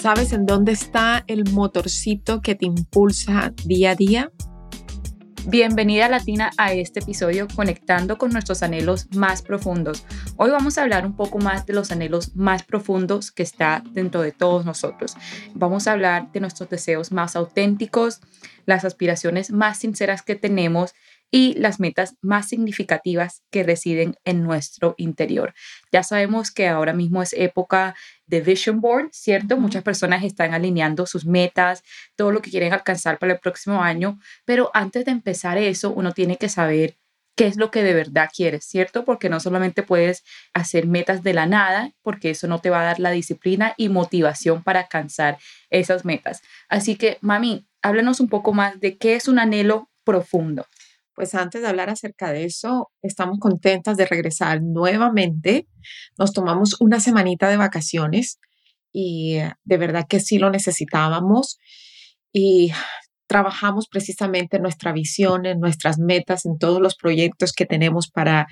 ¿Sabes en dónde está el motorcito que te impulsa día a día? Bienvenida Latina a este episodio conectando con nuestros anhelos más profundos. Hoy vamos a hablar un poco más de los anhelos más profundos que está dentro de todos nosotros. Vamos a hablar de nuestros deseos más auténticos, las aspiraciones más sinceras que tenemos y las metas más significativas que residen en nuestro interior. Ya sabemos que ahora mismo es época de Vision Board, ¿cierto? Muchas personas están alineando sus metas, todo lo que quieren alcanzar para el próximo año, pero antes de empezar eso, uno tiene que saber qué es lo que de verdad quieres, ¿cierto? Porque no solamente puedes hacer metas de la nada, porque eso no te va a dar la disciplina y motivación para alcanzar esas metas. Así que, mami, háblanos un poco más de qué es un anhelo profundo. Pues antes de hablar acerca de eso, estamos contentas de regresar nuevamente. Nos tomamos una semanita de vacaciones y eh, de verdad que sí lo necesitábamos y trabajamos precisamente en nuestra visión, en nuestras metas, en todos los proyectos que tenemos para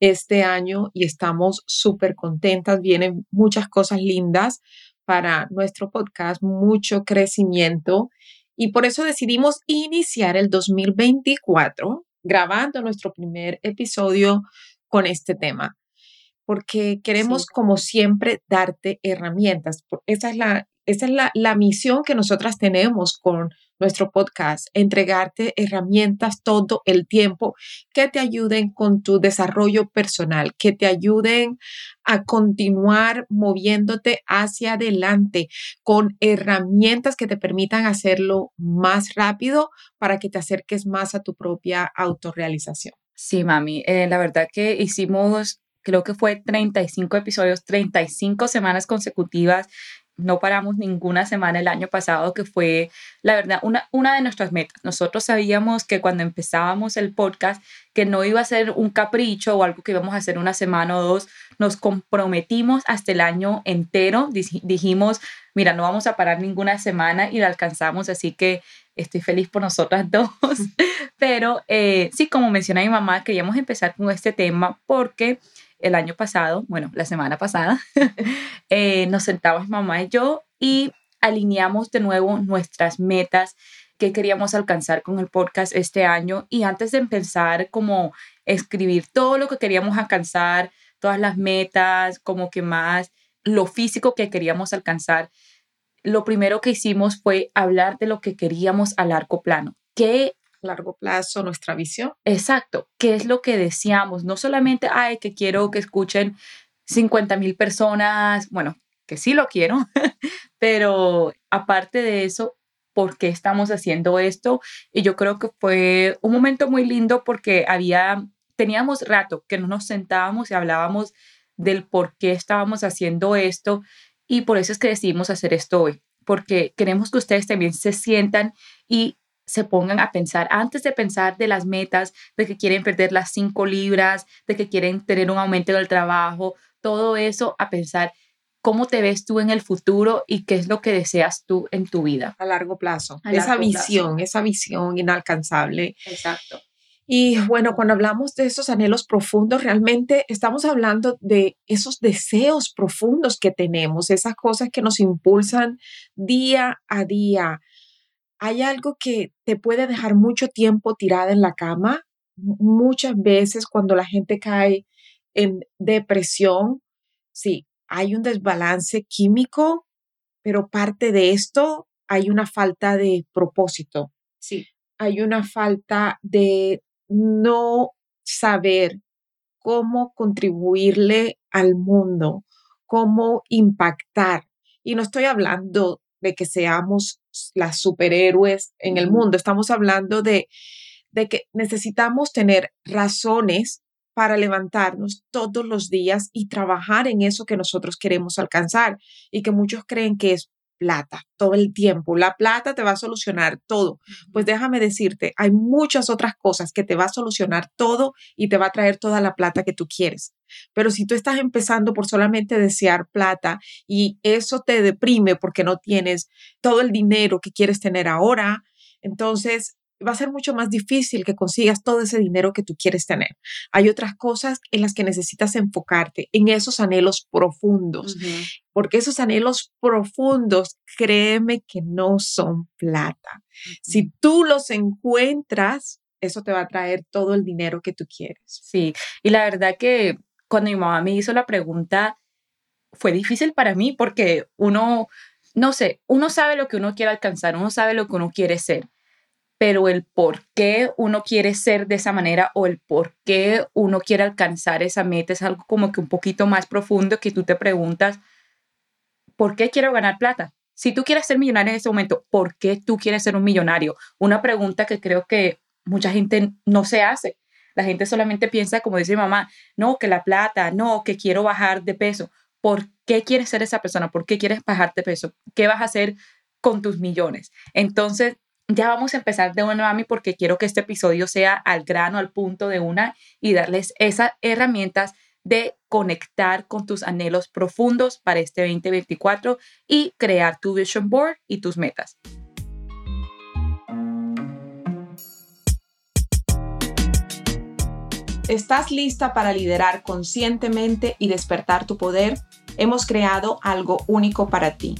este año y estamos súper contentas. Vienen muchas cosas lindas para nuestro podcast, mucho crecimiento y por eso decidimos iniciar el 2024 grabando nuestro primer episodio con este tema, porque queremos, como siempre, darte herramientas. Esa es la, esa es la, la misión que nosotras tenemos con nuestro podcast, entregarte herramientas todo el tiempo que te ayuden con tu desarrollo personal, que te ayuden a continuar moviéndote hacia adelante con herramientas que te permitan hacerlo más rápido para que te acerques más a tu propia autorrealización. Sí, mami, eh, la verdad que hicimos creo que fue 35 episodios, 35 semanas consecutivas no paramos ninguna semana el año pasado, que fue, la verdad, una, una de nuestras metas. Nosotros sabíamos que cuando empezábamos el podcast, que no iba a ser un capricho o algo que íbamos a hacer una semana o dos, nos comprometimos hasta el año entero. Dijimos, mira, no vamos a parar ninguna semana y lo alcanzamos, así que estoy feliz por nosotras dos. Pero eh, sí, como menciona mi mamá, queríamos empezar con este tema porque el año pasado, bueno, la semana pasada, eh, nos sentamos mamá y yo y alineamos de nuevo nuestras metas que queríamos alcanzar con el podcast este año y antes de empezar como escribir todo lo que queríamos alcanzar, todas las metas, como que más lo físico que queríamos alcanzar, lo primero que hicimos fue hablar de lo que queríamos a largo plano. ¿Qué largo plazo, nuestra visión. Exacto, ¿qué es lo que deseamos? No solamente, ay, que quiero que escuchen 50 mil personas, bueno, que sí lo quiero, pero aparte de eso, ¿por qué estamos haciendo esto? Y yo creo que fue un momento muy lindo porque había, teníamos rato que no nos sentábamos y hablábamos del por qué estábamos haciendo esto y por eso es que decidimos hacer esto hoy, porque queremos que ustedes también se sientan y se pongan a pensar, antes de pensar de las metas, de que quieren perder las cinco libras, de que quieren tener un aumento en el trabajo, todo eso, a pensar cómo te ves tú en el futuro y qué es lo que deseas tú en tu vida. A largo plazo. esa visión, esa visión inalcanzable. Exacto. Y bueno, cuando hablamos de esos anhelos profundos, realmente estamos hablando de esos deseos profundos que tenemos, esas cosas que nos impulsan día a día hay algo que te puede dejar mucho tiempo tirada en la cama. Muchas veces cuando la gente cae en depresión, sí, hay un desbalance químico, pero parte de esto hay una falta de propósito. Sí. Hay una falta de no saber cómo contribuirle al mundo, cómo impactar. Y no estoy hablando de que seamos las superhéroes en el mundo. Estamos hablando de, de que necesitamos tener razones para levantarnos todos los días y trabajar en eso que nosotros queremos alcanzar y que muchos creen que es plata todo el tiempo. La plata te va a solucionar todo. Pues déjame decirte, hay muchas otras cosas que te va a solucionar todo y te va a traer toda la plata que tú quieres. Pero si tú estás empezando por solamente desear plata y eso te deprime porque no tienes todo el dinero que quieres tener ahora, entonces va a ser mucho más difícil que consigas todo ese dinero que tú quieres tener. Hay otras cosas en las que necesitas enfocarte, en esos anhelos profundos, porque esos anhelos profundos, créeme que no son plata. Si tú los encuentras, eso te va a traer todo el dinero que tú quieres. Sí, y la verdad que cuando mi mamá me hizo la pregunta, fue difícil para mí porque uno, no sé, uno sabe lo que uno quiere alcanzar, uno sabe lo que uno quiere ser pero el por qué uno quiere ser de esa manera o el por qué uno quiere alcanzar esa meta es algo como que un poquito más profundo que tú te preguntas, ¿por qué quiero ganar plata? Si tú quieres ser millonario en ese momento, ¿por qué tú quieres ser un millonario? Una pregunta que creo que mucha gente no se hace. La gente solamente piensa, como dice mi mamá, no, que la plata, no, que quiero bajar de peso. ¿Por qué quieres ser esa persona? ¿Por qué quieres bajar de peso? ¿Qué vas a hacer con tus millones? Entonces, ya vamos a empezar de una, mami, porque quiero que este episodio sea al grano, al punto de una y darles esas herramientas de conectar con tus anhelos profundos para este 2024 y crear tu vision board y tus metas. ¿Estás lista para liderar conscientemente y despertar tu poder? Hemos creado algo único para ti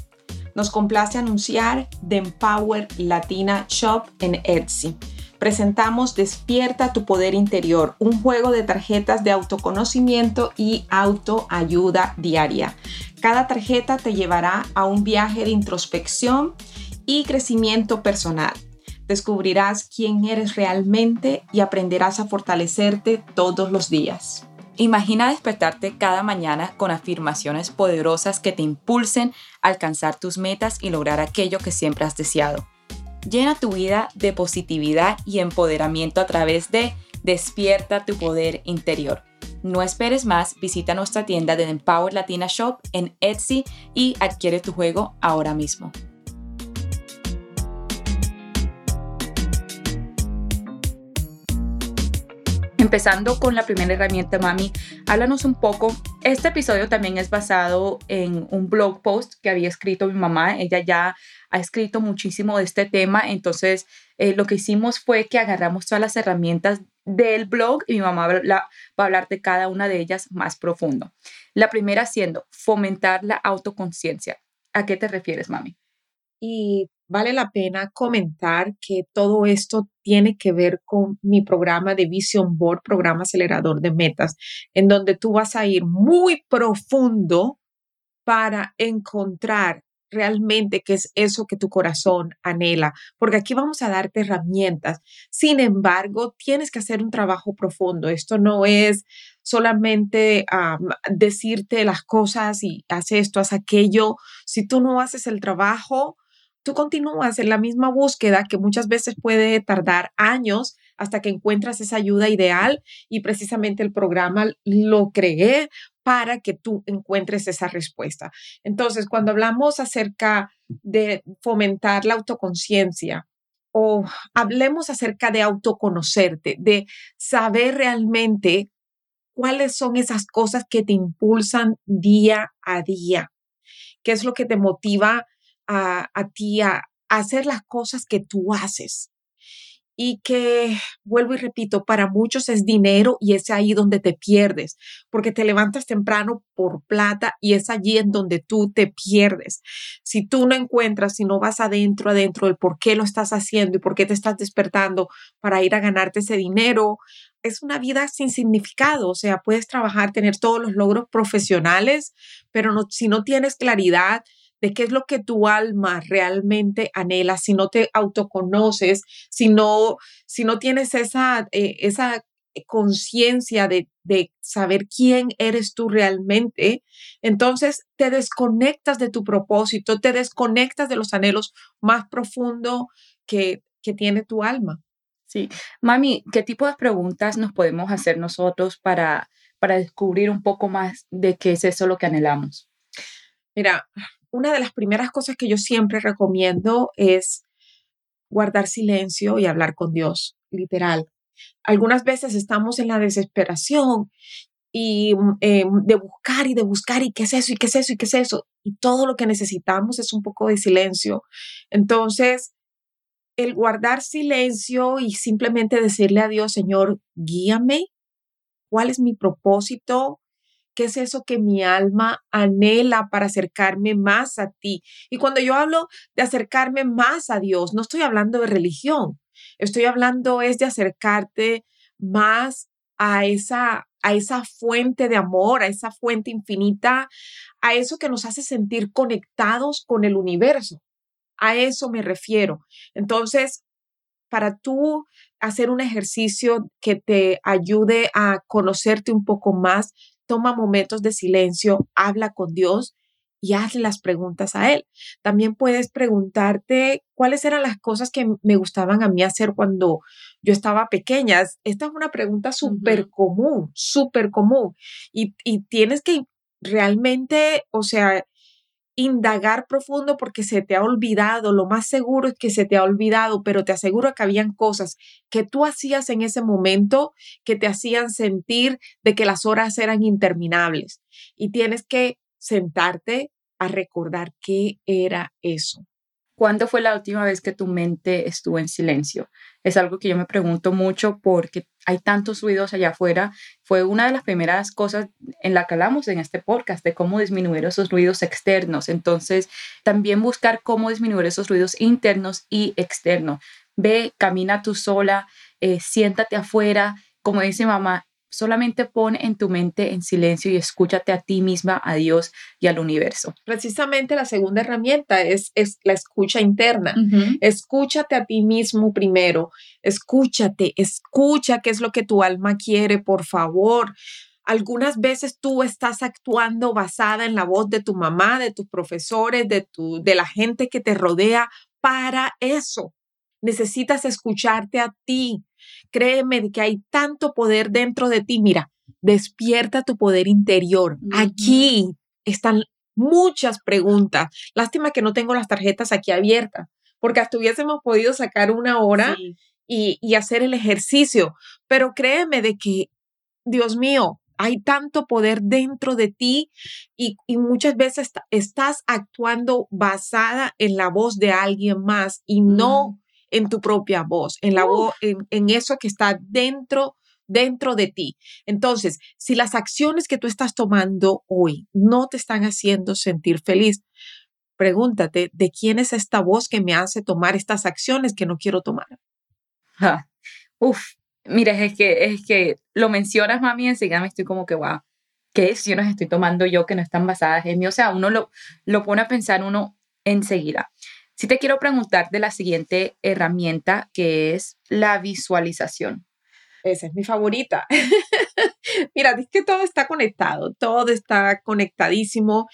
nos complace anunciar The Empower Latina Shop en Etsy. Presentamos Despierta tu Poder Interior, un juego de tarjetas de autoconocimiento y autoayuda diaria. Cada tarjeta te llevará a un viaje de introspección y crecimiento personal. Descubrirás quién eres realmente y aprenderás a fortalecerte todos los días. Imagina despertarte cada mañana con afirmaciones poderosas que te impulsen a alcanzar tus metas y lograr aquello que siempre has deseado. Llena tu vida de positividad y empoderamiento a través de Despierta tu poder interior. No esperes más, visita nuestra tienda de Empower Latina Shop en Etsy y adquiere tu juego ahora mismo. Empezando con la primera herramienta, Mami, háblanos un poco. Este episodio también es basado en un blog post que había escrito mi mamá. Ella ya ha escrito muchísimo de este tema, entonces eh, lo que hicimos fue que agarramos todas las herramientas del blog y mi mamá va a hablar de cada una de ellas más profundo. La primera siendo fomentar la autoconciencia. ¿A qué te refieres, mami? Y vale la pena comentar que todo esto tiene que ver con mi programa de Vision Board, programa acelerador de metas, en donde tú vas a ir muy profundo para encontrar realmente qué es eso que tu corazón anhela, porque aquí vamos a darte herramientas. Sin embargo, tienes que hacer un trabajo profundo. Esto no es solamente decirte las cosas y haz esto, haz aquello. Si tú no haces el trabajo, tú continúas en la misma búsqueda que muchas veces puede tardar años hasta que encuentras esa ayuda ideal y precisamente el programa lo creé para que tú encuentres esa respuesta. Entonces, cuando hablamos acerca de fomentar la autoconciencia o hablemos acerca de autoconocerte, de saber realmente cuáles son esas cosas que te impulsan día a día, qué es lo que te motiva a, ti a, hacer las cosas que tú haces. Y que, vuelvo y repito, para muchos es dinero y es ahí donde te pierdes, porque te levantas temprano por plata y es allí en donde tú te pierdes. Si tú no encuentras, si no vas adentro, adentro del por qué lo estás haciendo y por qué te estás despertando para ir a ganarte ese dinero, es una vida sin significado. O sea, puedes trabajar, tener todos los logros profesionales, pero no, si no tienes claridad, de qué es lo que tu alma realmente anhela, si no te autoconoces, si no, si no tienes esa, eh, esa conciencia de, de, saber quién eres tú realmente, entonces te desconectas de tu propósito, te desconectas de los anhelos más profundos que, que tiene tu alma. Sí, mami, ¿qué tipo de preguntas nos podemos hacer nosotros para, para descubrir un poco más de qué es eso lo que anhelamos? Mira, una de las primeras cosas que yo siempre recomiendo es guardar silencio y hablar con Dios, literal. Algunas veces estamos en la desesperación y mm, eh, de buscar y de buscar y qué es eso y qué es eso y qué es eso. Y todo lo que necesitamos es un poco de silencio. Entonces, el guardar silencio y simplemente decirle a Dios, Señor, guíame, ¿cuál es mi propósito? ¿Qué es eso que mi alma anhela para acercarme más a ti? Y cuando yo hablo de acercarme más a Dios, no estoy hablando de religión, estoy hablando es de acercarte más a esa a esa fuente de amor, a esa fuente infinita, a eso que nos hace sentir conectados con el universo. A eso me refiero. Entonces, para tú hacer un ejercicio que te ayude a conocerte un poco más, toma momentos de silencio, habla con Dios y hazle las preguntas a Él. También puedes preguntarte cuáles eran las cosas que me gustaban a mí hacer cuando yo estaba pequeña. Esta es una pregunta súper común, súper común. Y, y tienes que realmente, o sea, indagar profundo porque se te ha olvidado, lo más seguro es que se te ha olvidado, pero te aseguro que habían cosas que tú hacías en ese momento que te hacían sentir de que las horas eran interminables y tienes que sentarte a recordar qué era eso. ¿Cuándo fue la última vez que tu mente estuvo en silencio? Es algo que yo me pregunto mucho porque hay tantos ruidos allá afuera. Fue una de las primeras cosas en la que hablamos en este podcast de cómo disminuir esos ruidos externos. Entonces, también buscar cómo disminuir esos ruidos internos y externos. Ve, camina tú sola, eh, siéntate afuera. Como dice mamá, Solamente pon en tu mente en silencio y escúchate a ti misma, a Dios y al universo. Precisamente la segunda herramienta es, es la escucha interna. Escúchate a ti mismo primero. Escúchate, escucha qué es lo que tu alma quiere, por favor. Algunas veces tú estás actuando basada en la voz de tu mamá, de tus profesores, de, tu, de la gente que te rodea para eso. Necesitas escucharte a ti. Créeme que hay tanto poder dentro de ti. Mira, despierta tu poder interior. Aquí están muchas preguntas. Lástima que no tengo las tarjetas aquí abiertas, porque hasta hubiésemos podido sacar una hora y, y, hacer el ejercicio. Pero créeme de que, Dios mío, hay tanto poder dentro de ti y, y muchas veces estás actuando basada en la voz de alguien más y no en tu propia voz, en, la voz, en, eso que está dentro dentro de ti. Entonces, si las acciones que tú estás tomando hoy no te están haciendo sentir feliz, pregúntate, ¿de quién es esta voz que me hace tomar estas acciones que no quiero tomar? uf, mira, es que, es que lo mencionas, mami, enseguida me estoy como que, wow, ¿qué decisiones estoy tomando yo que no están basadas en mí? O sea, uno lo, lo pone a pensar uno enseguida. Sí te quiero preguntar de la siguiente herramienta que es la visualización. Esa es mi favorita. Mira, es que todo está conectado, todo está conectadísimo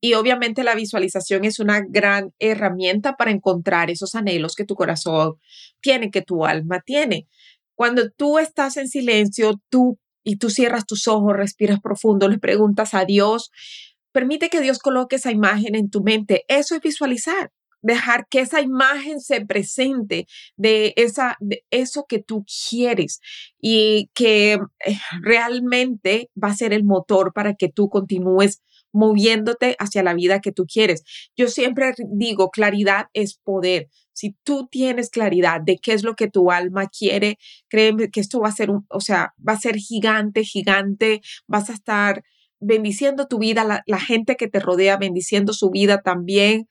y obviamente la visualización es una gran herramienta para encontrar esos anhelos que tu corazón tiene, que tu alma tiene. Cuando tú estás en silencio, tú y tú cierras tus ojos, respiras profundo, le preguntas a Dios, permite que Dios coloque esa imagen en tu mente. Eso es visualizar dejar que esa imagen se presente de, esa, de eso que tú quieres y que eh, realmente va a ser el motor para que tú continúes moviéndote hacia la vida que tú quieres. Yo siempre digo, claridad es poder. Si tú tienes claridad de qué es lo que tu alma quiere, créeme que esto va a ser un, o sea, va a ser gigante, gigante, vas a estar bendiciendo tu vida, la, la, gente que te rodea, bendiciendo su vida también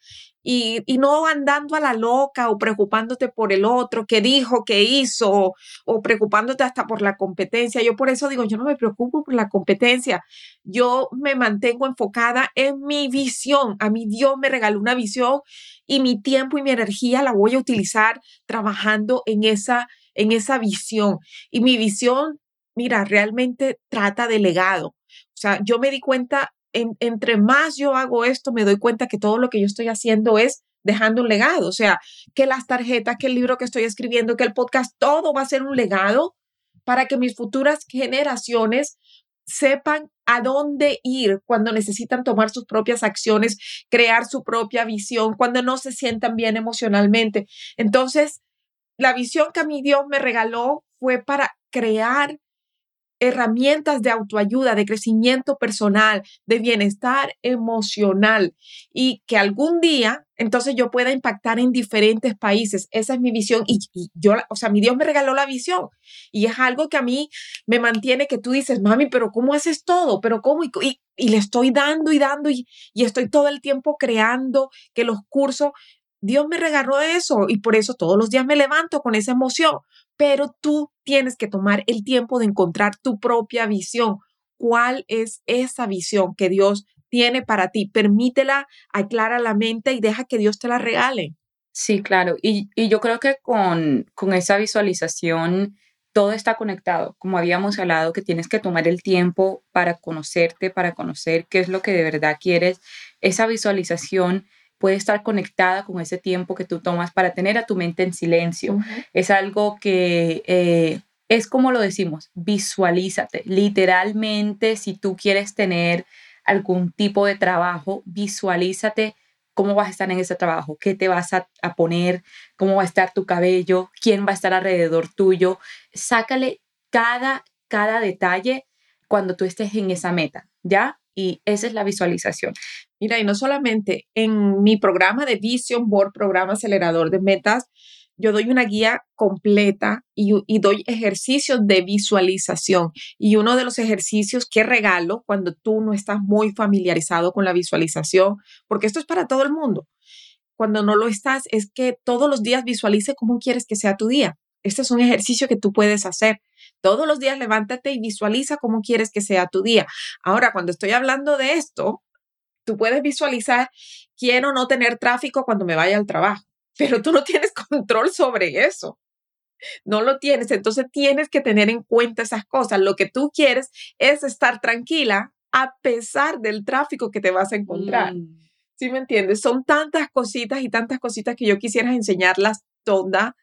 y, no andando a la loca o preocupándote por el otro, qué dijo, qué hizo, o, preocupándote hasta por la competencia. Yo por eso digo, yo no me preocupo por la competencia, yo me mantengo enfocada en mi visión. A mí Dios me regaló una visión y mi tiempo y mi energía la voy a utilizar trabajando en esa, en esa visión. Y mi visión, mira, realmente trata de legado. O sea, yo me di cuenta entre más yo hago esto, me doy cuenta que todo lo que yo estoy haciendo es dejando un legado. O sea, que las tarjetas, que el libro que estoy escribiendo, que el podcast, todo va a ser un legado para que mis futuras generaciones sepan a dónde ir cuando necesitan tomar sus propias acciones, crear su propia visión, cuando no se sientan bien emocionalmente. Entonces, la visión que mí Dios me regaló fue para crear herramientas de autoayuda, de crecimiento personal, de bienestar emocional y que algún día entonces yo pueda impactar en diferentes países. Esa es mi visión y, yo, o sea, mi Dios me regaló la visión y es algo que a mí me mantiene que tú dices, mami, pero ¿cómo haces todo? ¿Pero cómo? Y, le estoy dando y dando y, y estoy todo el tiempo creando que los cursos, Dios me regaló eso y por eso todos los días me levanto con esa emoción, pero tú tienes que tomar el tiempo de encontrar tu propia visión. ¿Cuál es esa visión que Dios tiene para ti? Permítela, aclara la mente y deja que Dios te la regale. Sí, claro. Y, yo creo que con, con esa visualización todo está conectado. Como habíamos hablado, que tienes que tomar el tiempo para conocerte, para conocer qué es lo que de verdad quieres. Esa visualización puede estar conectada con ese tiempo que tú tomas para tener a tu mente en silencio. Es algo que eh, es como lo decimos, visualízate. Literalmente, si tú quieres tener algún tipo de trabajo, visualízate cómo vas a estar en ese trabajo, qué te vas a, a, poner, cómo va a estar tu cabello, quién va a estar alrededor tuyo. Sácale cada, cada detalle cuando tú estés en esa meta, ¿ya? Y esa es la visualización. Mira, y no solamente en mi programa de Vision Board, programa acelerador de metas, yo doy una guía completa y, doy ejercicios de visualización. Y uno de los ejercicios que regalo cuando tú no estás muy familiarizado con la visualización, porque esto es para todo el mundo, cuando no lo estás, es que todos los días visualice cómo quieres que sea tu día. Este es un ejercicio que tú puedes hacer. Todos los días levántate y visualiza cómo quieres que sea tu día. Ahora, cuando estoy hablando de esto, tú puedes visualizar, quiero no tener tráfico cuando me vaya al trabajo, pero tú no tienes control sobre eso. No lo tienes, entonces tienes que tener en cuenta esas cosas. Lo que tú quieres es estar tranquila a pesar del tráfico que te vas a encontrar. Mm. ¿Sí me entiendes? Son tantas cositas y tantas cositas que yo quisiera enseñarlas todas,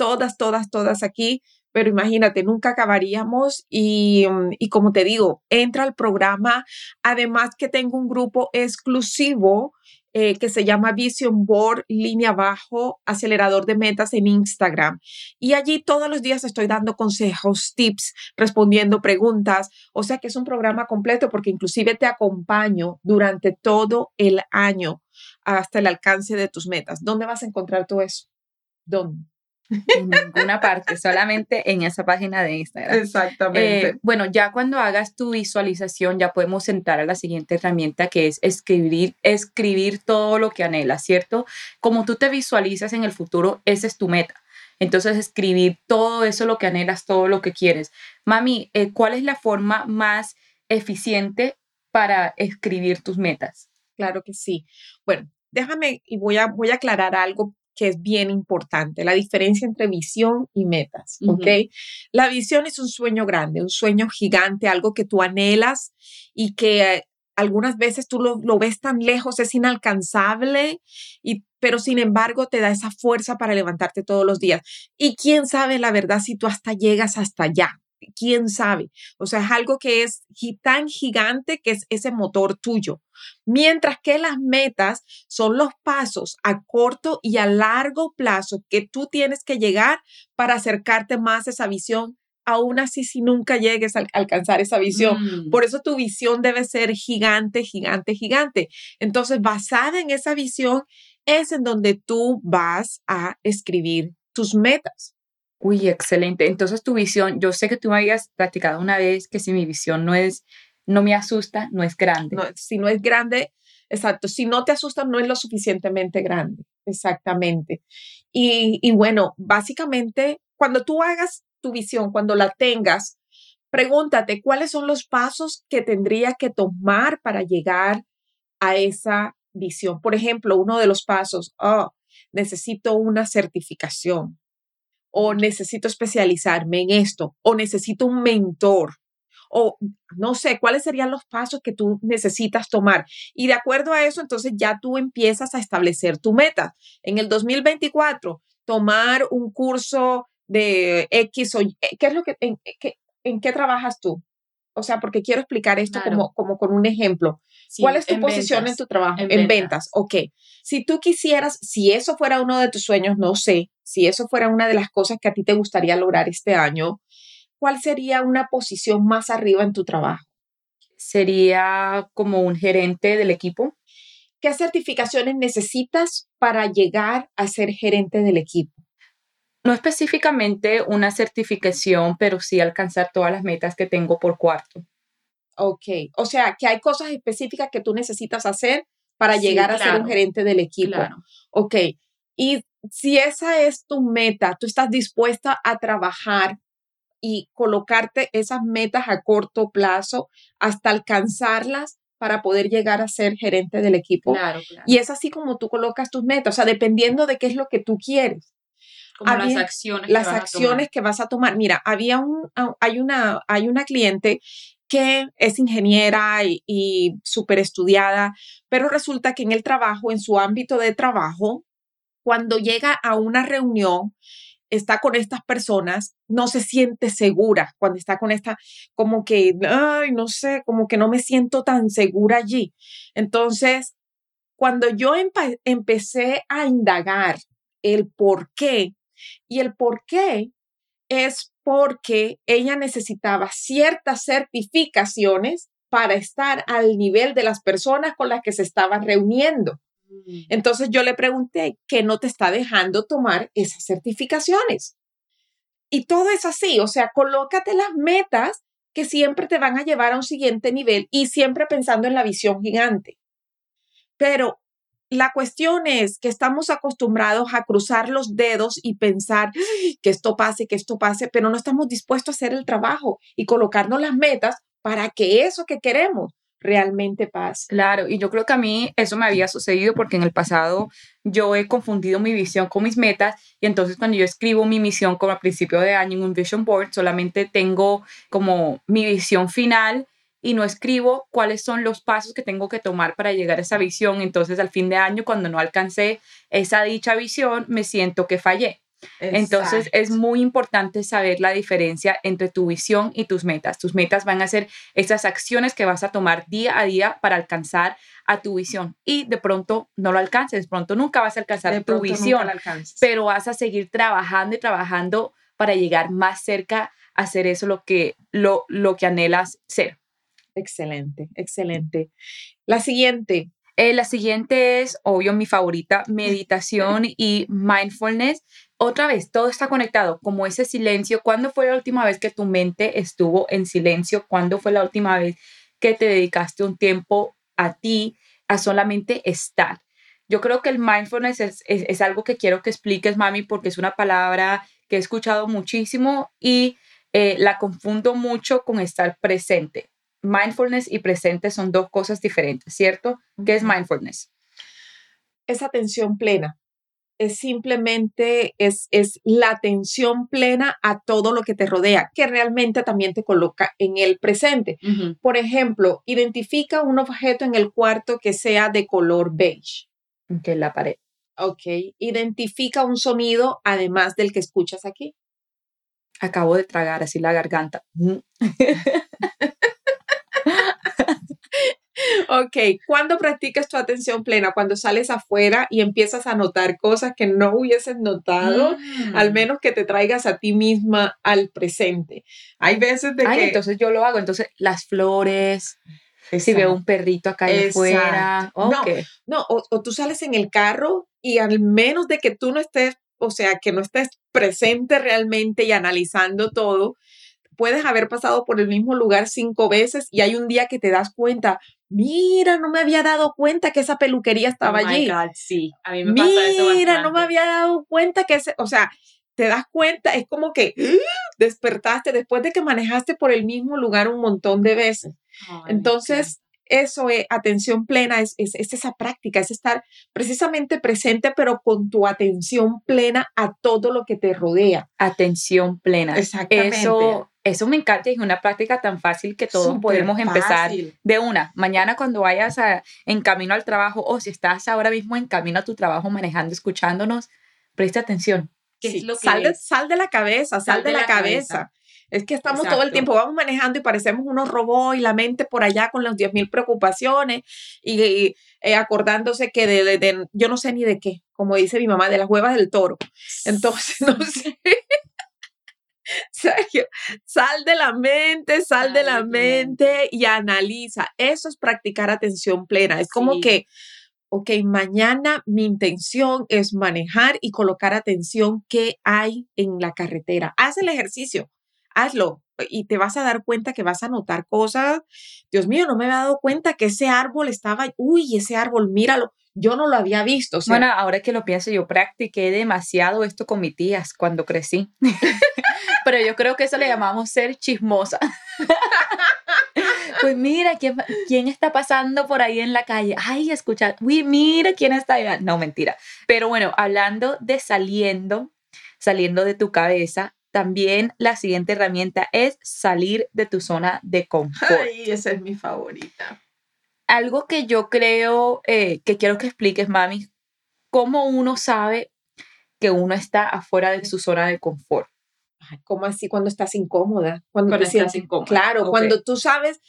todas, todas, todas aquí, pero imagínate, nunca acabaríamos y, mm, y, como te digo, entra al programa, además que tengo un grupo exclusivo eh, que se llama Vision Board, línea abajo, acelerador de metas en Instagram. Y allí todos los días estoy dando consejos, tips, respondiendo preguntas. O sea que es un programa completo porque inclusive te acompaño durante todo el año hasta el alcance de tus metas. ¿Dónde vas a encontrar todo eso? ¿Dónde? En ninguna parte, solamente en esa página de Instagram. Exactamente. Eh, bueno, ya cuando hagas tu visualización, ya podemos entrar a la siguiente herramienta que es escribir, escribir todo lo que anhelas, ¿cierto? Como tú te visualizas en el futuro, esa es tu meta. Entonces, escribir todo eso, lo que anhelas, todo lo que quieres. Mami, eh, ¿cuál es la forma más eficiente para escribir tus metas? Claro que sí. Bueno, déjame y voy a, voy a aclarar algo que es bien importante, la diferencia entre visión y metas, ¿ok? La visión es un sueño grande, un sueño gigante, algo que tú anhelas y que algunas veces tú lo, lo ves tan lejos, es inalcanzable, y, pero sin embargo te da esa fuerza para levantarte todos los días. Y quién sabe la verdad si tú hasta llegas hasta allá, quién sabe. O sea, es algo que es tan gigante que es ese motor tuyo. Mientras que las metas son los pasos a corto y a largo plazo que tú tienes que llegar para acercarte más a esa visión aún así si nunca llegues a alcanzar esa visión. Mm. Por eso tu visión debe ser gigante, gigante, gigante. Entonces, basada en esa visión, es en donde tú vas a escribir tus metas. Uy, excelente. Entonces tu visión, yo sé que tú me habías platicado una vez que si mi visión no es, no me asusta, no es grande. No, si no es grande, exacto. Si no te asusta, no es lo suficientemente grande. Exactamente. Y, y bueno, básicamente, cuando tú hagas tu visión, cuando la tengas, pregúntate cuáles son los pasos que tendría que tomar para llegar a esa visión. Por ejemplo, uno de los pasos, oh, necesito una certificación o necesito especializarme en esto, o necesito un mentor, o no sé, cuáles serían los pasos que tú necesitas tomar. Y de acuerdo a eso, entonces ya tú empiezas a establecer tu meta. En el 2024, tomar un curso de X o Y. ¿Qué es lo que, en, qué, en qué trabajas tú? o sea, porque quiero explicar esto como, como con un ejemplo. ¿Cuál es tu posición en tu trabajo? En, ventas. Ok. Si tú quisieras, si eso fuera uno de tus sueños, no sé, si eso fuera una de las cosas que a ti te gustaría lograr este año, ¿cuál sería una posición más arriba en tu trabajo? Sería como un gerente del equipo. ¿Qué certificaciones necesitas para llegar a ser gerente del equipo? No específicamente una certificación, pero sí alcanzar todas las metas que tengo por cuarto. Ok, o sea, que hay cosas específicas que tú necesitas hacer para llegar a ser un gerente del equipo. Claro. Ok, y si esa es tu meta, tú estás dispuesta a trabajar y colocarte esas metas a corto plazo hasta alcanzarlas para poder llegar a ser gerente del equipo. Claro, claro. Y es así como tú colocas tus metas, o sea, dependiendo de qué es lo que tú quieres. Como las acciones. Las que acciones que vas a tomar. Mira, había un, hay una, hay una cliente que es ingeniera y, y súper estudiada, pero resulta que en el trabajo, en su ámbito de trabajo, cuando llega a una reunión, está con estas personas, no se siente segura cuando está con esta, como que, ay, no sé, como que no me siento tan segura allí. Entonces, cuando yo empecé a indagar el por qué, y el por qué es porque ella necesitaba ciertas certificaciones para estar al nivel de las personas con las que se estaban reuniendo. Entonces yo le pregunté, ¿qué no te está dejando tomar esas certificaciones? Y todo es así, o sea, colócate las metas que siempre te van a llevar a un siguiente nivel y siempre pensando en la visión gigante. Pero la cuestión es que estamos acostumbrados a cruzar los dedos y pensar que esto pase, que esto pase, pero no estamos dispuestos a hacer el trabajo y colocarnos las metas para que eso que queremos realmente pase. Claro, y yo creo que a mí eso me había sucedido porque en el pasado yo he confundido mi visión con mis metas y entonces cuando yo escribo mi misión como a principio de año en un vision board, solamente tengo como mi visión final y no escribo cuáles son los pasos que tengo que tomar para llegar a esa visión. Entonces, al fin de año, cuando no alcancé esa dicha visión, me siento que fallé. Entonces, es muy importante saber la diferencia entre tu visión y tus metas. Tus metas van a ser esas acciones que vas a tomar día a día para alcanzar a tu visión y de pronto no lo alcances, de pronto nunca vas a alcanzar tu visión, pero vas a seguir trabajando y trabajando para llegar más cerca a hacer eso lo que, lo, lo que anhelas ser. Excelente, excelente. La siguiente. Eh, la siguiente es, obvio, mi favorita, meditación y mindfulness. Otra vez, todo está conectado, como ese silencio. ¿Cuándo fue la última vez que tu mente estuvo en silencio? ¿Cuándo fue la última vez que te dedicaste un tiempo a ti, a solamente estar? Yo creo que el mindfulness es, es algo que quiero que expliques, mami, porque es una palabra que he escuchado muchísimo y eh, la confundo mucho con estar presente mindfulness y presente son dos cosas diferentes, ¿cierto? ¿Qué es mindfulness? Es atención plena. Es simplemente, es, es la atención plena a todo lo que te rodea, que realmente también te coloca en el presente. Por ejemplo, identifica un objeto en el cuarto que sea de color beige. Que la pared. Ok. Identifica un sonido además del que escuchas aquí. Acabo de tragar así la garganta. Ok, ¿cuándo practicas tu atención plena? Cuando sales afuera y empiezas a notar cosas que no hubieses notado, al mm. menos que te traigas a ti misma al presente. Hay veces de Ay, entonces yo lo hago, entonces las flores, si veo un perrito acá afuera. Okay. No, no o, tú sales en el carro y al menos de que tú no estés, o sea, que no estés presente realmente y analizando todo, puedes haber pasado por el mismo lugar cinco veces y hay un día que te das cuenta, mira, no me había dado cuenta que esa peluquería estaba oh allí. sí, a mí me pasa eso Mira, no me había dado cuenta que ese, o sea, te das cuenta, es como que despertaste después de que manejaste por el mismo lugar un montón de veces. Entonces, eso es atención plena, es, es, esa práctica, es estar precisamente presente, pero con tu atención plena a todo lo que te rodea. Atención plena. Exactamente. Eso, eso me encanta y es una práctica tan fácil que todos podemos empezar de una. Mañana cuando vayas en camino al trabajo o si estás ahora mismo en camino a tu trabajo manejando, escuchándonos, presta atención. ¿Qué es lo que sal, de, sal, de, la cabeza, sal, de, la, cabeza. Es que estamos todo el tiempo, vamos manejando y parecemos unos robots y la mente por allá con las 10.000 preocupaciones y, eh, acordándose que de, yo no sé ni de qué, como dice mi mamá, de las huevas del toro. Entonces, no sé. Sergio, sal de la mente, sal de la mente y analiza. Eso es practicar atención plena. Es como que, ok, mañana mi intención es manejar y colocar atención que hay en la carretera. Haz el ejercicio, hazlo y te vas a dar cuenta que vas a notar cosas. Dios mío, no me había dado cuenta que ese árbol estaba, uy, ese árbol, míralo, yo no lo había visto. bueno, ahora que lo pienso, yo practiqué demasiado esto con mis tías cuando crecí. Pero yo creo que eso le llamamos ser chismosa. pues mira, ¿quién, ¿quién está pasando por ahí en la calle? Ay, escucha, uy, mira quién está allá. No, mentira. Pero bueno, hablando de saliendo, saliendo de tu cabeza, también la siguiente herramienta es salir de tu zona de confort. Ay, esa es mi favorita. Algo que yo creo eh, que quiero que expliques, mami, cómo uno sabe que uno está afuera de su zona de confort. ¿Cómo así cuando estás incómoda? Cuando, te sientes incómoda. Claro, cuando tú sabes,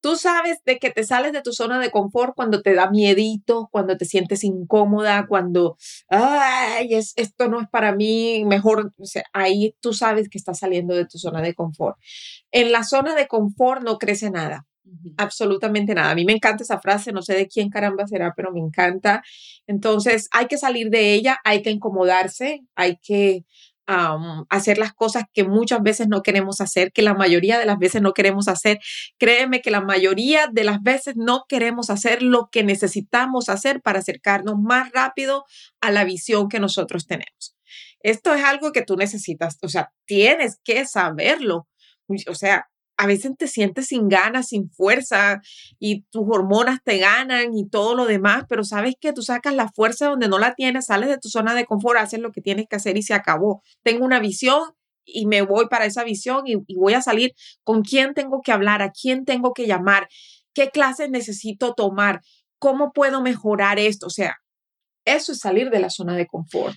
tú sabes de que te sales de tu zona de confort cuando te da miedito, cuando te sientes incómoda, cuando, ay, es, esto no es para mí, mejor, ahí tú sabes que estás saliendo de tu zona de confort. En la zona de confort no crece nada. Absolutamente nada. A mí me encanta esa frase, no sé de quién caramba será, pero me encanta. Entonces, hay que salir de ella, hay que incomodarse, hay que hacer las cosas que muchas veces no queremos hacer, que la mayoría de las veces no queremos hacer. Créeme que la mayoría de las veces no queremos hacer lo que necesitamos hacer para acercarnos más rápido a la visión que nosotros tenemos. Esto es algo que tú necesitas, o sea, tienes que saberlo. O sea, a veces te sientes sin ganas, sin fuerza y tus hormonas te ganan y todo lo demás, pero sabes que tú sacas la fuerza donde no la tienes, sales de tu zona de confort, haces lo que tienes que hacer y se acabó. Tengo una visión y me voy para esa visión y, voy a salir con quién tengo que hablar, a quién tengo que llamar, qué clases necesito tomar, cómo puedo mejorar esto. O sea, eso es salir de la zona de confort.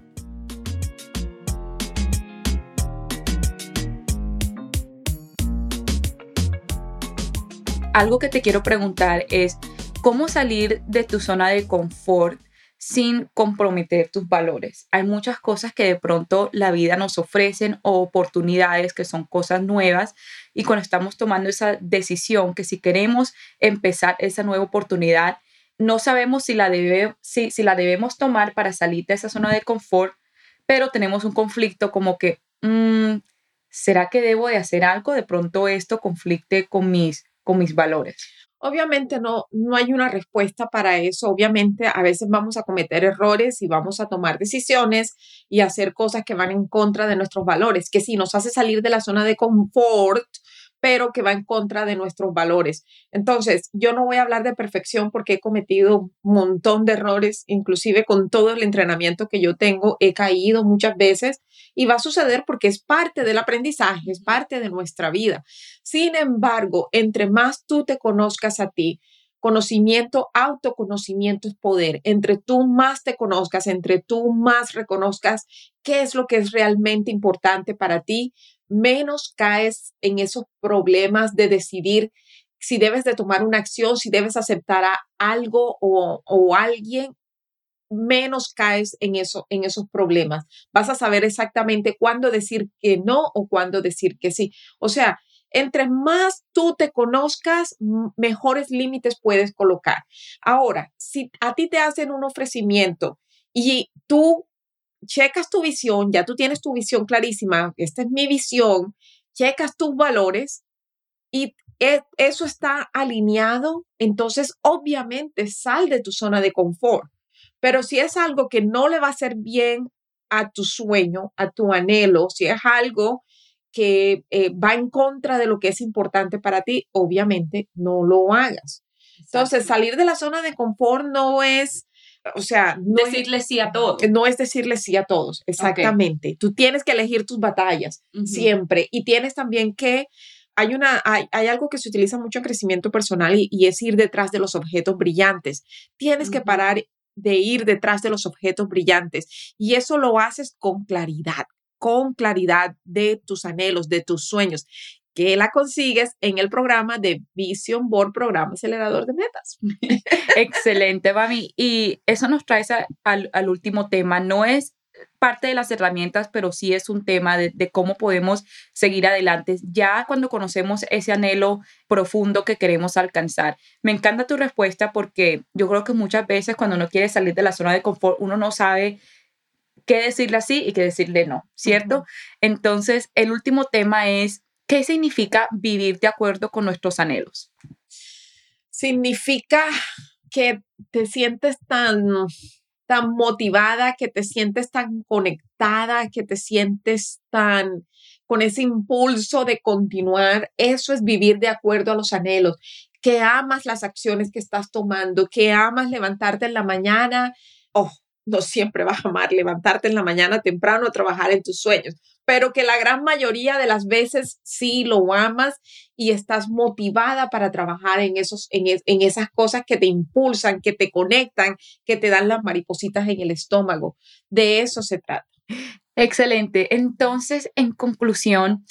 Algo que te quiero preguntar es, ¿cómo salir de tu zona de confort sin comprometer tus valores? Hay muchas cosas que de pronto la vida nos ofrecen o oportunidades que son cosas nuevas y cuando estamos tomando esa decisión que si queremos empezar esa nueva oportunidad, no sabemos si la, debe, si, si la debemos tomar para salir de esa zona de confort, pero tenemos un conflicto como que, mm, ¿será que debo de hacer algo? De pronto esto conflicte con mis con mis valores? Obviamente no, no hay una respuesta para eso. Obviamente a veces vamos a cometer errores y vamos a tomar decisiones y hacer cosas que van en contra de nuestros valores, que si nos hace salir de la zona de confort, pero que va en contra de nuestros valores. Entonces, yo no voy a hablar de perfección porque he cometido un montón de errores, inclusive con todo el entrenamiento que yo tengo, he caído muchas veces y va a suceder porque es parte del aprendizaje, es parte de nuestra vida. Sin embargo, entre más tú te conozcas a ti, conocimiento, autoconocimiento es poder. Entre tú más te conozcas, entre tú más reconozcas qué es lo que es realmente importante para ti, menos caes en esos problemas de decidir si debes de tomar una acción, si debes aceptar a algo o, o alguien, menos caes en, eso, en esos problemas. Vas a saber exactamente cuándo decir que no o cuándo decir que sí. O sea, Entre más tú te conozcas, mejores límites puedes colocar. Ahora, si a ti te hacen un ofrecimiento y tú checas tu visión, ya tú tienes tu visión clarísima, esta es mi visión, checas tus valores y e, eso está alineado, entonces obviamente sal de tu zona de confort. Pero si es algo que no le va a hacer bien a tu sueño, a tu anhelo, si es algo que eh, va en contra de lo que es importante para ti, obviamente no lo hagas. Entonces, salir de la zona de confort no es, o sea, no decirle sí a todos. No es decirle sí a todos, exactamente. Tú tienes que elegir tus batallas siempre y tienes también que hay, una, hay, algo que se utiliza mucho en crecimiento personal y, es ir detrás de los objetos brillantes. Tienes que parar de ir detrás de los objetos brillantes y eso lo haces con claridad, con claridad de tus anhelos, de tus sueños que la consigues en el programa de Vision Board, programa acelerador de metas. Excelente, Mami. Y eso nos trae al, al, último tema. No es parte de las herramientas, pero sí es un tema de, cómo podemos seguir adelante, ya cuando conocemos ese anhelo profundo que queremos alcanzar. Me encanta tu respuesta porque yo creo que muchas veces cuando uno quiere salir de la zona de confort, uno no sabe qué decirle así y qué decirle no, ¿cierto? Entonces, el último tema es, ¿qué significa vivir de acuerdo con nuestros anhelos? Significa que te sientes tan tan motivada, que te sientes tan conectada, que te sientes tan con ese impulso de continuar. Eso es vivir de acuerdo a los anhelos, que amas las acciones que estás tomando, que amas levantarte en la mañana. Oh, no siempre vas a amar levantarte en la mañana temprano a trabajar en tus sueños, pero que la gran mayoría de las veces sí lo amas y estás motivada para trabajar en, esos, en, en esas cosas que te impulsan, que te conectan, que te dan las maripositas en el estómago. De eso se trata. Excelente. Entonces, en conclusión,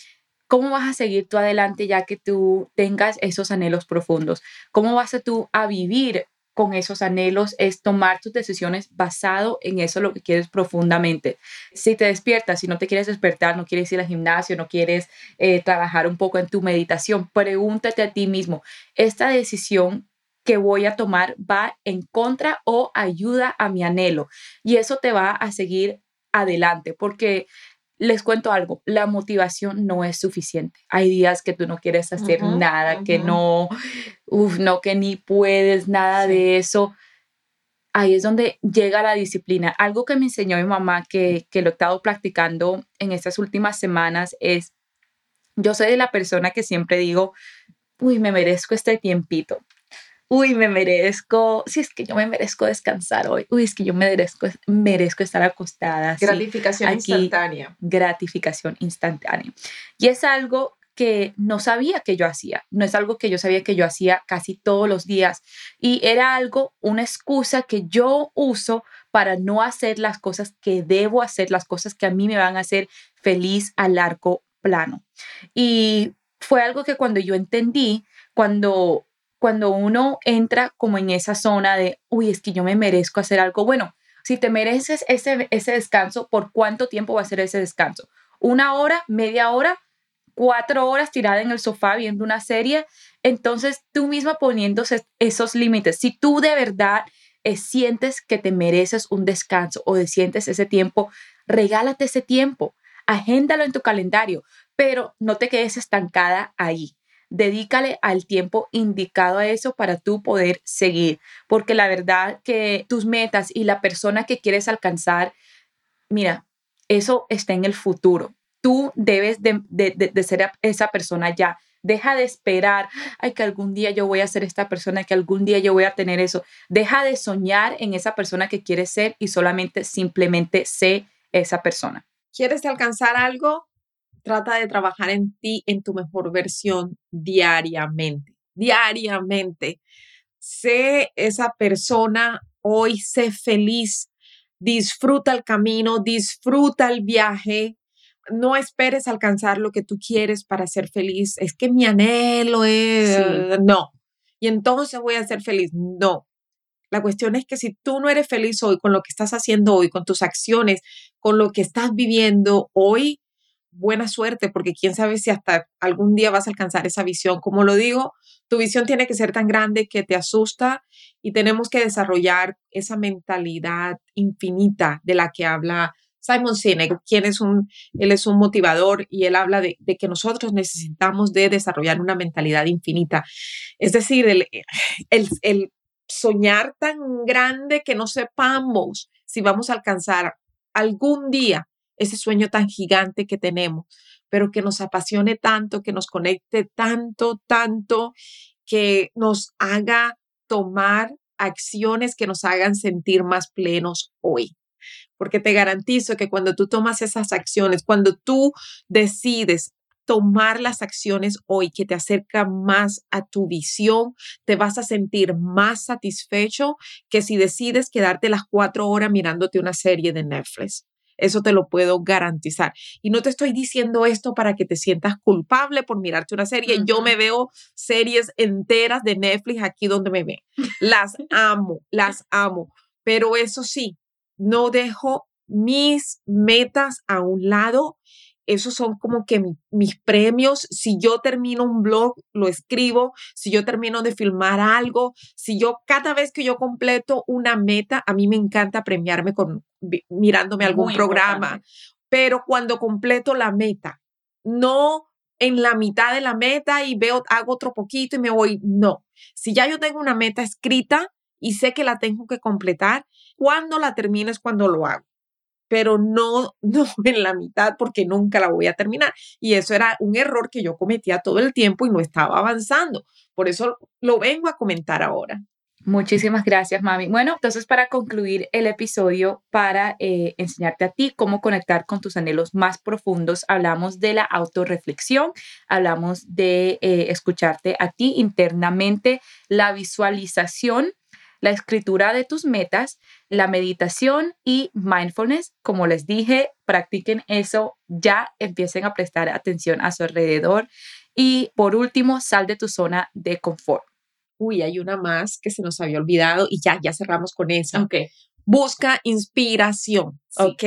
¿cómo vas a seguir tú adelante ya que tú tengas esos anhelos profundos? ¿Cómo vas a tú a vivir con esos anhelos es tomar tus decisiones basado en eso lo que quieres profundamente. Si te despiertas, si no te quieres despertar, no quieres ir al gimnasio, no quieres eh, trabajar un poco en tu meditación, pregúntate a ti mismo, ¿esta decisión que voy a tomar va en contra o ayuda a mi anhelo? Y eso te va a seguir adelante, porque les cuento algo, la motivación no es suficiente. Hay días que tú no quieres hacer nada, que no, uff, no, que ni puedes, nada de eso. Ahí es donde llega la disciplina. Algo que me enseñó mi mamá, que, que lo he estado practicando en estas últimas semanas, es, yo soy de la persona que siempre digo, uy, me merezco este tiempito uy, me merezco, si es que yo me merezco descansar hoy, uy, es que yo me merezco, merezco estar acostada. Gratificación instantánea. Gratificación instantánea. Y es algo que no sabía que yo hacía, no es algo que yo sabía que yo hacía casi todos los días y era algo, una excusa que yo uso para no hacer las cosas que debo hacer, las cosas que a mí me van a hacer feliz a largo plano. Y fue algo que cuando yo entendí, cuando cuando uno entra como en esa zona de, uy, es que yo me merezco hacer algo bueno. Si te mereces ese, ese descanso, ¿por cuánto tiempo va a ser ese descanso? ¿Una hora, media hora, cuatro horas tirada en el sofá viendo una serie? Entonces, tú misma poniéndose esos límites. Si tú de verdad eh, sientes que te mereces un descanso o sientes ese tiempo, regálate ese tiempo, agéndalo en tu calendario, pero no te quedes estancada ahí dedícale al tiempo indicado a eso para tú poder seguir, porque la verdad que tus metas y la persona que quieres alcanzar, mira, eso está en el futuro. Tú debes de, de, ser esa persona ya. Deja de esperar, ay, que algún día yo voy a ser esta persona, que algún día yo voy a tener eso. Deja de soñar en esa persona que quieres ser y solamente, simplemente sé esa persona. ¿Quieres alcanzar algo? Trata de trabajar en ti, en tu mejor versión diariamente, diariamente. Sé esa persona hoy, sé feliz, disfruta el camino, disfruta el viaje. No esperes alcanzar lo que tú quieres para ser feliz. Es que mi anhelo es... No. Y entonces voy a ser feliz. No. La cuestión es que si tú no eres feliz hoy con lo que estás haciendo hoy, con tus acciones, con lo que estás viviendo hoy, buena suerte, porque quién sabe si hasta algún día vas a alcanzar esa visión. Como lo digo, tu visión tiene que ser tan grande que te asusta y tenemos que desarrollar esa mentalidad infinita de la que habla Simon Sinek, quien es un, él es un motivador y él habla de, que nosotros necesitamos de desarrollar una mentalidad infinita. Es decir, el, soñar tan grande que no sepamos si vamos a alcanzar algún día ese sueño tan gigante que tenemos, pero que nos apasione tanto, que nos conecte tanto, tanto, que nos haga tomar acciones que nos hagan sentir más plenos hoy. Porque te garantizo que cuando tú tomas esas acciones, cuando tú decides tomar las acciones hoy que te acercan más a tu visión, te vas a sentir más satisfecho que si decides quedarte las cuatro horas mirándote una serie de Netflix. Eso te lo puedo garantizar. Y no te estoy diciendo esto para que te sientas culpable por mirarte una serie. Yo me veo series enteras de Netflix aquí donde me ven. Las amo, las amo. Pero eso sí, no dejo mis metas a un lado esos son como que mis premios. Si yo termino un blog, lo escribo. Si yo termino de filmar algo, si yo cada vez que yo completo una meta, a mí me encanta premiarme con mirándome algún programa. Pero cuando completo la meta, no en la mitad de la meta y veo, hago otro poquito y me voy. No. Si ya yo tengo una meta escrita y sé que la tengo que completar, cuando la termino es cuando lo hago pero no, no en la mitad porque nunca la voy a terminar. Y eso era un error que yo cometía todo el tiempo y no estaba avanzando. Por eso lo vengo a comentar ahora. Muchísimas gracias, mami. Bueno, entonces para concluir el episodio, para eh, enseñarte a ti cómo conectar con tus anhelos más profundos, hablamos de la autorreflexión, hablamos de eh, escucharte a ti internamente, la visualización la escritura de tus metas, la meditación y mindfulness. Como les dije, practiquen eso, ya empiecen a prestar atención a su alrededor. Y por último, sal de tu zona de confort. Uy, hay una más que se nos había olvidado y ya, ya cerramos con esa. Ok. Busca inspiración, ¿ok?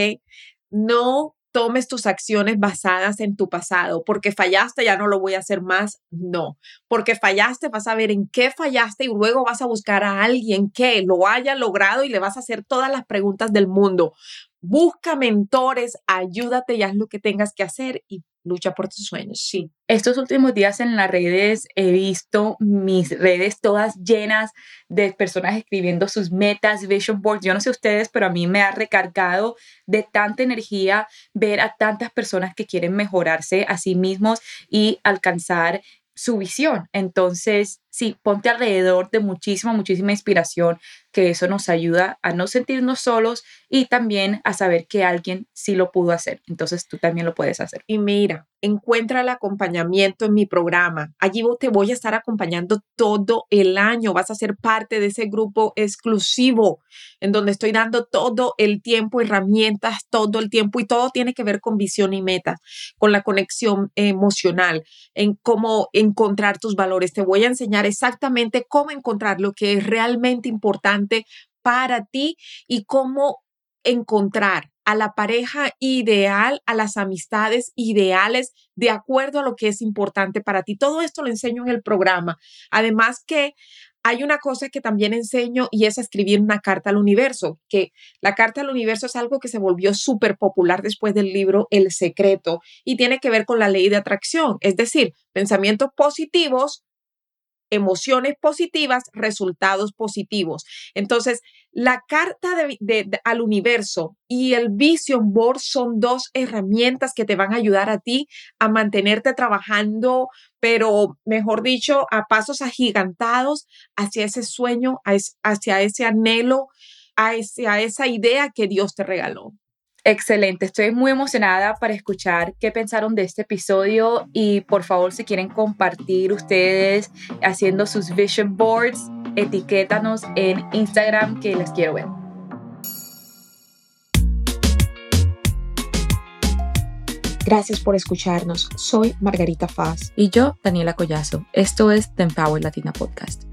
No tomes tus acciones basadas en tu pasado. Porque fallaste, ya no lo voy a hacer más. No, porque fallaste, vas a ver en qué fallaste y luego vas a buscar a alguien que lo haya logrado y le vas a hacer todas las preguntas del mundo. Busca mentores, ayúdate y haz lo que tengas que hacer y lucha por tus sueños, sí. Estos últimos días en las redes he visto mis redes todas llenas de personas escribiendo sus metas, vision boards. Yo no sé ustedes, pero a mí me ha recargado de tanta energía ver a tantas personas que quieren mejorarse a sí mismos y alcanzar su visión. Entonces, sí, ponte alrededor de muchísima, muchísima inspiración, que eso nos ayuda a no sentirnos solos y también a saber que alguien sí lo pudo hacer. Entonces, tú también lo puedes hacer. Y mira, encuentra el acompañamiento en mi programa. Allí te voy a estar acompañando todo el año. Vas a ser parte de ese grupo exclusivo en donde estoy dando todo el tiempo, herramientas, todo el tiempo y todo tiene que ver con visión y meta, con la conexión emocional, en cómo encontrar tus valores. Te voy a enseñar exactamente cómo encontrar lo que es realmente importante para ti y cómo encontrar a la pareja ideal, a las amistades ideales, de acuerdo a lo que es importante para ti. Todo esto lo enseño en el programa. Además que hay una cosa que también enseño y es escribir una carta al universo, que la carta al universo es algo que se volvió súper popular después del libro El Secreto y tiene que ver con la ley de atracción, es decir, pensamientos positivos emociones positivas, resultados positivos. Entonces, la carta al universo y el vision board son dos herramientas que te van a ayudar a ti a mantenerte trabajando, pero mejor dicho, a pasos agigantados hacia ese sueño, hacia ese anhelo, hacia esa idea que Dios te regaló. Excelente, estoy muy emocionada para escuchar qué pensaron de este episodio y por favor si quieren compartir ustedes haciendo sus vision boards, etiquétanos en Instagram que les quiero ver. Gracias por escucharnos. Soy Margarita Faz. Y yo, Daniela Collazo. Esto es The Empower Latina Podcast.